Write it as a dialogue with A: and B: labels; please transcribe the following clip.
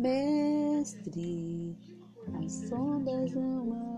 A: Mestre, as ondas não